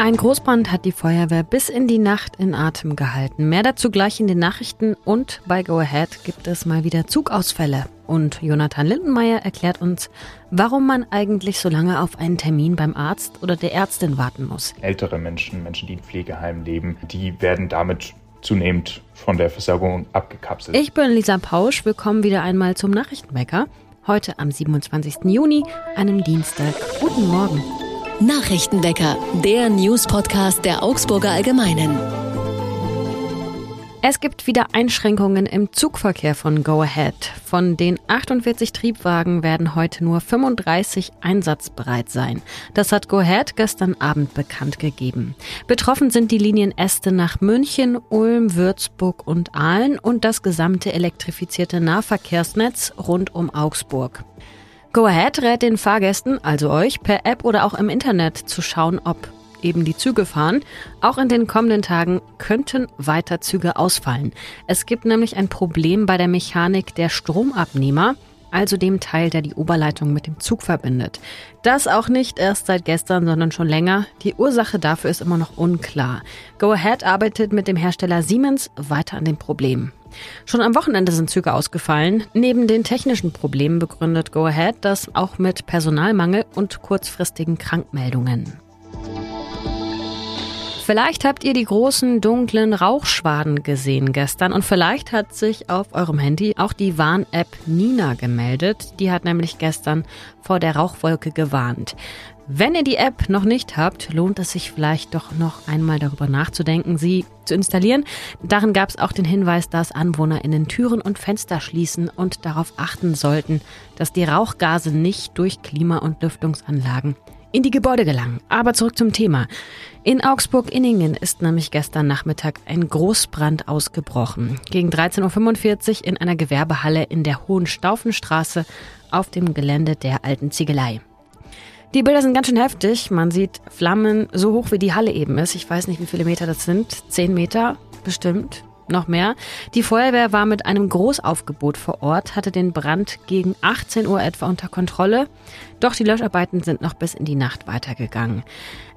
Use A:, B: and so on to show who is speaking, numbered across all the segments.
A: Ein Großbrand hat die Feuerwehr bis in die Nacht in Atem gehalten. Mehr dazu gleich in den Nachrichten und bei Go Ahead gibt es mal wieder Zugausfälle. Und Jonathan Lindenmeier erklärt uns, warum man eigentlich so lange auf einen Termin beim Arzt oder der Ärztin warten muss.
B: Ältere Menschen, Menschen, die in Pflegeheimen leben, die werden damit zunehmend von der Versorgung abgekapselt.
A: Ich bin Lisa Pausch. Willkommen wieder einmal zum Nachrichtenwecker. Heute am 27. Juni, einem Dienstag. Guten Morgen.
C: Nachrichtenwecker, der News-Podcast der Augsburger Allgemeinen.
A: Es gibt wieder Einschränkungen im Zugverkehr von Go Ahead. Von den 48 Triebwagen werden heute nur 35 einsatzbereit sein. Das hat Go Ahead gestern Abend bekannt gegeben. Betroffen sind die Linien Este nach München, Ulm, Würzburg und Aalen und das gesamte elektrifizierte Nahverkehrsnetz rund um Augsburg. Go Ahead rät den Fahrgästen, also euch, per App oder auch im Internet zu schauen, ob eben die Züge fahren. Auch in den kommenden Tagen könnten weiter Züge ausfallen. Es gibt nämlich ein Problem bei der Mechanik der Stromabnehmer, also dem Teil, der die Oberleitung mit dem Zug verbindet. Das auch nicht erst seit gestern, sondern schon länger. Die Ursache dafür ist immer noch unklar. Go Ahead arbeitet mit dem Hersteller Siemens weiter an dem Problem. Schon am Wochenende sind Züge ausgefallen. Neben den technischen Problemen begründet Go Ahead das auch mit Personalmangel und kurzfristigen Krankmeldungen. Vielleicht habt ihr die großen dunklen Rauchschwaden gesehen gestern und vielleicht hat sich auf eurem Handy auch die Warn-App Nina gemeldet. Die hat nämlich gestern vor der Rauchwolke gewarnt. Wenn ihr die App noch nicht habt, lohnt es sich vielleicht doch noch einmal darüber nachzudenken, sie zu installieren. Darin gab es auch den Hinweis, dass AnwohnerInnen Türen und Fenster schließen und darauf achten sollten, dass die Rauchgase nicht durch Klima- und Lüftungsanlagen in die Gebäude gelangen. Aber zurück zum Thema. In Augsburg-Inningen ist nämlich gestern Nachmittag ein Großbrand ausgebrochen. Gegen 13.45 Uhr in einer Gewerbehalle in der Hohenstaufenstraße auf dem Gelände der alten Ziegelei. Die Bilder sind ganz schön heftig. Man sieht Flammen so hoch, wie die Halle eben ist. Ich weiß nicht, wie viele Meter das sind. Zehn Meter bestimmt. Noch mehr. Die Feuerwehr war mit einem Großaufgebot vor Ort, hatte den Brand gegen 18 Uhr etwa unter Kontrolle. Doch die Löscharbeiten sind noch bis in die Nacht weitergegangen.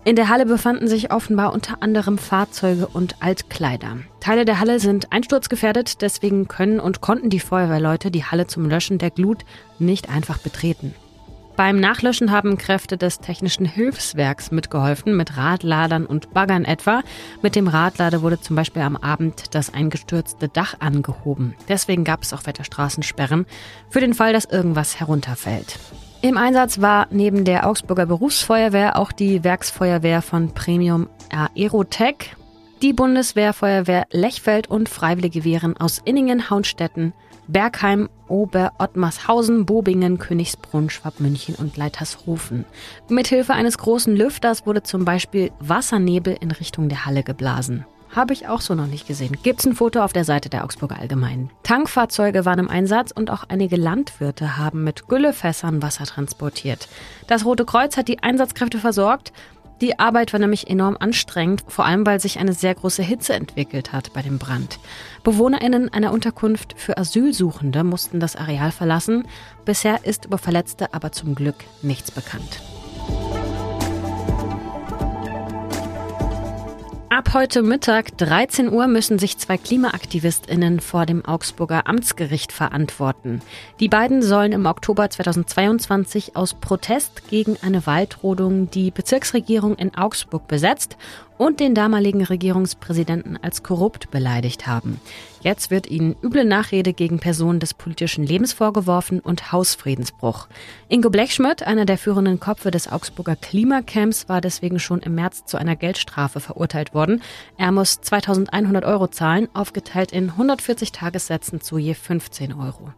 A: In der Halle befanden sich offenbar unter anderem Fahrzeuge und Altkleider. Teile der Halle sind einsturzgefährdet, deswegen können und konnten die Feuerwehrleute die Halle zum Löschen der Glut nicht einfach betreten. Beim Nachlöschen haben Kräfte des Technischen Hilfswerks mitgeholfen, mit Radladern und Baggern etwa. Mit dem Radlader wurde zum Beispiel am Abend das eingestürzte Dach angehoben. Deswegen gab es auch Wettersstraßensperren für den Fall, dass irgendwas herunterfällt. Im Einsatz war neben der Augsburger Berufsfeuerwehr auch die Werksfeuerwehr von Premium Aerotech, die Bundeswehrfeuerwehr Lechfeld und Freiwillige Wehren aus Inningen, Haunstetten, Bergheim, Ober-Ottmarshausen, Bobingen, Königsbrunn, Schwabmünchen und Leitershofen. Mithilfe eines großen Lüfters wurde zum Beispiel Wassernebel in Richtung der Halle geblasen. Habe ich auch so noch nicht gesehen. Gibt's ein Foto auf der Seite der Augsburger Allgemeinen. Tankfahrzeuge waren im Einsatz und auch einige Landwirte haben mit Güllefässern Wasser transportiert. Das Rote Kreuz hat die Einsatzkräfte versorgt. Die Arbeit war nämlich enorm anstrengend, vor allem weil sich eine sehr große Hitze entwickelt hat bei dem Brand. BewohnerInnen einer Unterkunft für Asylsuchende mussten das Areal verlassen. Bisher ist über Verletzte aber zum Glück nichts bekannt. Ab heute Mittag 13 Uhr müssen sich zwei KlimaaktivistInnen vor dem Augsburger Amtsgericht verantworten. Die beiden sollen im Oktober 2022 aus Protest gegen eine Waldrodung die Bezirksregierung in Augsburg besetzt und den damaligen Regierungspräsidenten als korrupt beleidigt haben. Jetzt wird ihnen üble Nachrede gegen Personen des politischen Lebens vorgeworfen und Hausfriedensbruch. Ingo Blechschmidt, einer der führenden Köpfe des Augsburger Klimacamps, war deswegen schon im März zu einer Geldstrafe verurteilt worden. Er muss 2100 Euro zahlen, aufgeteilt in 140 Tagessätzen zu je 15 Euro.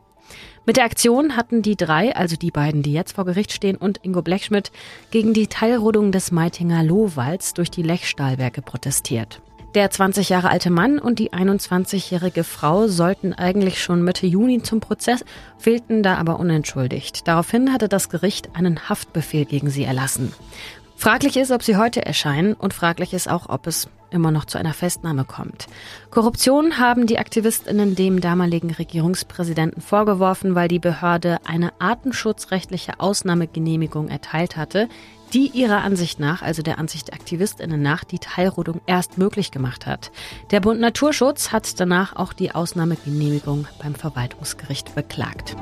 A: Mit der Aktion hatten die drei, also die beiden, die jetzt vor Gericht stehen, und Ingo Blechschmidt gegen die Teilrodung des Meitinger Lohwalds durch die Lechstahlwerke protestiert. Der 20 Jahre alte Mann und die 21-jährige Frau sollten eigentlich schon Mitte Juni zum Prozess, fehlten da aber unentschuldigt. Daraufhin hatte das Gericht einen Haftbefehl gegen sie erlassen. Fraglich ist, ob sie heute erscheinen und fraglich ist auch, ob es immer noch zu einer Festnahme kommt. Korruption haben die Aktivistinnen dem damaligen Regierungspräsidenten vorgeworfen, weil die Behörde eine artenschutzrechtliche Ausnahmegenehmigung erteilt hatte, die ihrer Ansicht nach, also der Ansicht der Aktivistinnen nach, die Teilrodung erst möglich gemacht hat. Der Bund Naturschutz hat danach auch die Ausnahmegenehmigung beim Verwaltungsgericht beklagt.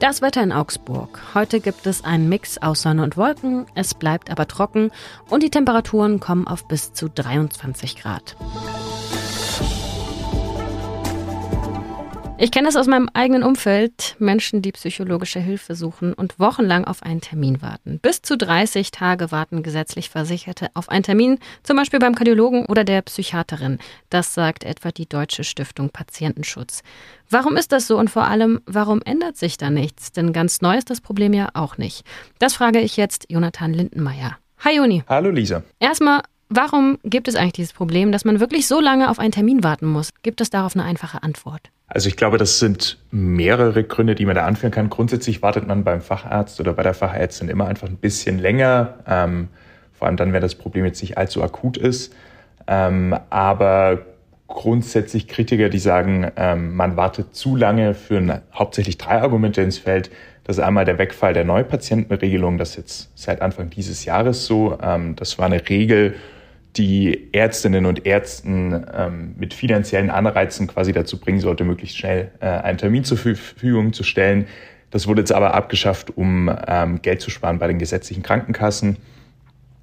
A: Das Wetter in Augsburg. Heute gibt es einen Mix aus Sonne und Wolken, es bleibt aber trocken und die Temperaturen kommen auf bis zu 23 Grad. Ich kenne das aus meinem eigenen Umfeld. Menschen, die psychologische Hilfe suchen und wochenlang auf einen Termin warten. Bis zu 30 Tage warten gesetzlich Versicherte auf einen Termin, zum Beispiel beim Kardiologen oder der Psychiaterin. Das sagt etwa die Deutsche Stiftung Patientenschutz. Warum ist das so und vor allem, warum ändert sich da nichts? Denn ganz neu ist das Problem ja auch nicht. Das frage ich jetzt Jonathan Lindenmeier. Hi Joni.
B: Hallo Lisa.
A: Erstmal, warum gibt es eigentlich dieses Problem, dass man wirklich so lange auf einen Termin warten muss? Gibt es darauf eine einfache Antwort?
B: Also ich glaube, das sind mehrere Gründe, die man da anführen kann. Grundsätzlich wartet man beim Facharzt oder bei der Fachärztin immer einfach ein bisschen länger, ähm, vor allem dann, wenn das Problem jetzt nicht allzu akut ist. Ähm, aber grundsätzlich Kritiker, die sagen, ähm, man wartet zu lange, führen hauptsächlich drei Argumente ins Feld. Das ist einmal der Wegfall der Neupatientenregelung, das ist jetzt seit Anfang dieses Jahres so. Ähm, das war eine Regel, die Ärztinnen und Ärzten ähm, mit finanziellen Anreizen quasi dazu bringen sollte, möglichst schnell äh, einen Termin zur Verfügung zu stellen. Das wurde jetzt aber abgeschafft, um ähm, Geld zu sparen bei den gesetzlichen Krankenkassen.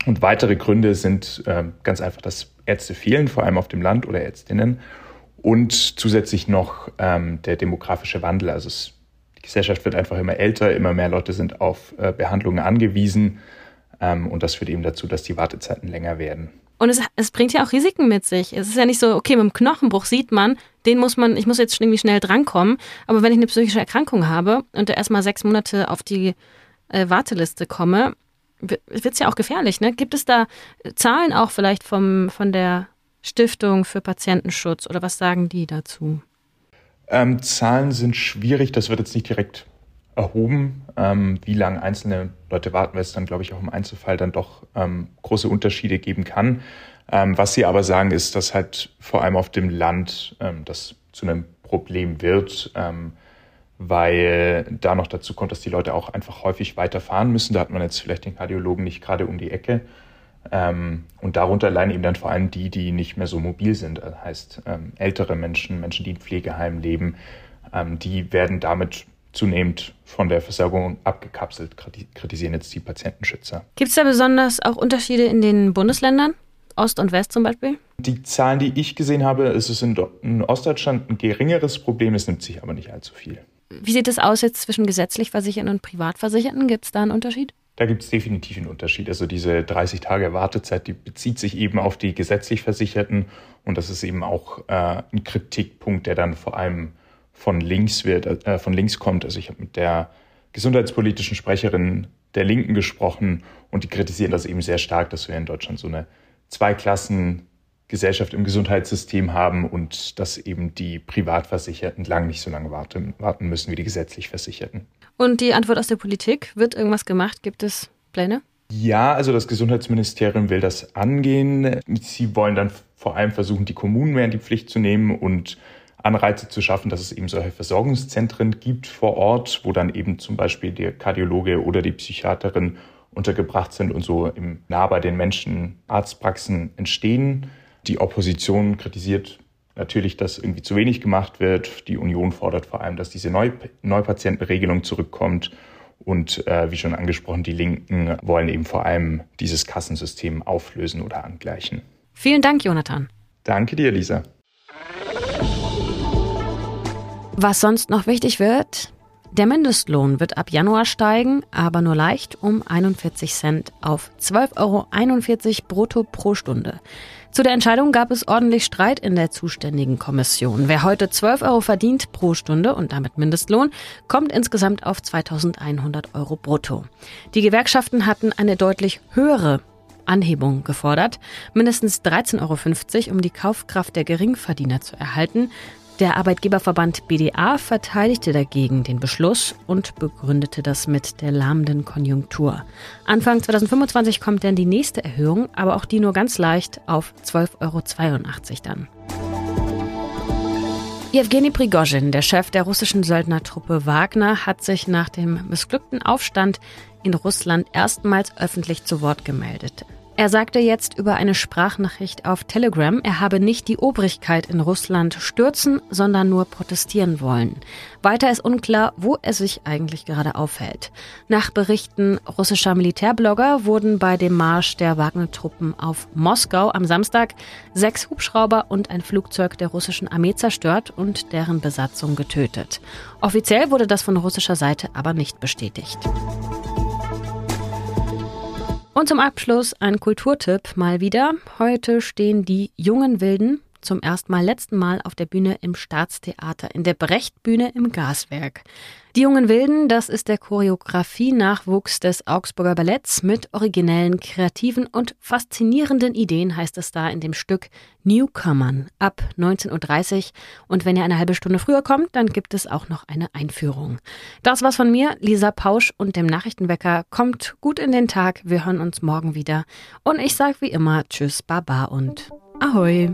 B: Und weitere Gründe sind äh, ganz einfach, dass Ärzte fehlen, vor allem auf dem Land oder Ärztinnen. Und zusätzlich noch ähm, der demografische Wandel. Also es, die Gesellschaft wird einfach immer älter, immer mehr Leute sind auf äh, Behandlungen angewiesen. Ähm, und das führt eben dazu, dass die Wartezeiten länger werden.
A: Und es, es bringt ja auch Risiken mit sich. Es ist ja nicht so, okay, mit dem Knochenbruch sieht man, den muss man, ich muss jetzt irgendwie schnell drankommen. Aber wenn ich eine psychische Erkrankung habe und da erstmal sechs Monate auf die äh, Warteliste komme, wird es ja auch gefährlich. Ne? Gibt es da Zahlen auch vielleicht vom, von der Stiftung für Patientenschutz oder was sagen die dazu?
B: Ähm, Zahlen sind schwierig, das wird jetzt nicht direkt erhoben. Ähm, wie lange einzelne Leute warten, weil es dann, glaube ich, auch im Einzelfall dann doch ähm, große Unterschiede geben kann. Ähm, was sie aber sagen, ist, dass halt vor allem auf dem Land ähm, das zu einem Problem wird, ähm, weil da noch dazu kommt, dass die Leute auch einfach häufig weiterfahren müssen. Da hat man jetzt vielleicht den Kardiologen nicht gerade um die Ecke. Ähm, und darunter leiden eben dann vor allem die, die nicht mehr so mobil sind. Das heißt, ältere Menschen, Menschen, die in Pflegeheimen leben, die werden damit zunehmend von der Versorgung abgekapselt, kritisieren jetzt die Patientenschützer.
A: Gibt es da besonders auch Unterschiede in den Bundesländern? Ost und West zum Beispiel?
B: Die Zahlen, die ich gesehen habe, ist es in Ostdeutschland ein geringeres Problem, es nimmt sich aber nicht allzu viel.
A: Wie sieht es aus jetzt zwischen gesetzlich Versicherten und Privatversicherten? Gibt es da einen Unterschied?
B: Da gibt es definitiv einen Unterschied. Also diese 30 Tage Wartezeit, die bezieht sich eben auf die gesetzlich Versicherten und das ist eben auch äh, ein Kritikpunkt, der dann vor allem von links wird, äh, von links kommt. Also ich habe mit der gesundheitspolitischen Sprecherin der Linken gesprochen und die kritisieren das eben sehr stark, dass wir in Deutschland so eine Zweiklassen-Gesellschaft im Gesundheitssystem haben und dass eben die Privatversicherten lang nicht so lange warten, warten müssen wie die gesetzlich Versicherten.
A: Und die Antwort aus der Politik, wird irgendwas gemacht? Gibt es Pläne?
B: Ja, also das Gesundheitsministerium will das angehen. Sie wollen dann vor allem versuchen, die Kommunen mehr in die Pflicht zu nehmen und Anreize zu schaffen, dass es eben solche Versorgungszentren gibt vor Ort, wo dann eben zum Beispiel der Kardiologe oder die Psychiaterin untergebracht sind und so im nah bei den Menschen Arztpraxen entstehen. Die Opposition kritisiert natürlich, dass irgendwie zu wenig gemacht wird. Die Union fordert vor allem, dass diese Neu Neupatientenregelung zurückkommt. Und äh, wie schon angesprochen, die Linken wollen eben vor allem dieses Kassensystem auflösen oder angleichen.
A: Vielen Dank, Jonathan.
B: Danke dir, Lisa.
A: Was sonst noch wichtig wird, der Mindestlohn wird ab Januar steigen, aber nur leicht um 41 Cent auf 12,41 Euro brutto pro Stunde. Zu der Entscheidung gab es ordentlich Streit in der zuständigen Kommission. Wer heute 12 Euro verdient pro Stunde und damit Mindestlohn, kommt insgesamt auf 2100 Euro brutto. Die Gewerkschaften hatten eine deutlich höhere Anhebung gefordert, mindestens 13,50 Euro, um die Kaufkraft der Geringverdiener zu erhalten. Der Arbeitgeberverband BDA verteidigte dagegen den Beschluss und begründete das mit der lahmenden Konjunktur. Anfang 2025 kommt dann die nächste Erhöhung, aber auch die nur ganz leicht auf 12,82 Euro dann. Jewgeni Prigozhin, der Chef der russischen Söldnertruppe Wagner, hat sich nach dem missglückten Aufstand in Russland erstmals öffentlich zu Wort gemeldet. Er sagte jetzt über eine Sprachnachricht auf Telegram, er habe nicht die Obrigkeit in Russland stürzen, sondern nur protestieren wollen. Weiter ist unklar, wo er sich eigentlich gerade aufhält. Nach Berichten russischer Militärblogger wurden bei dem Marsch der Wagner-Truppen auf Moskau am Samstag sechs Hubschrauber und ein Flugzeug der russischen Armee zerstört und deren Besatzung getötet. Offiziell wurde das von russischer Seite aber nicht bestätigt. Und zum Abschluss ein Kulturtipp mal wieder. Heute stehen die jungen Wilden zum ersten Mal letzten Mal auf der Bühne im Staatstheater in der Brechtbühne im Gaswerk. Die jungen Wilden, das ist der Choreografie-Nachwuchs des Augsburger Balletts mit originellen, kreativen und faszinierenden Ideen, heißt es da in dem Stück Newcomern ab 19.30 Uhr. Und wenn ihr eine halbe Stunde früher kommt, dann gibt es auch noch eine Einführung. Das war's von mir, Lisa Pausch und dem Nachrichtenwecker. Kommt gut in den Tag, wir hören uns morgen wieder. Und ich sag wie immer Tschüss, Baba und Ahoi.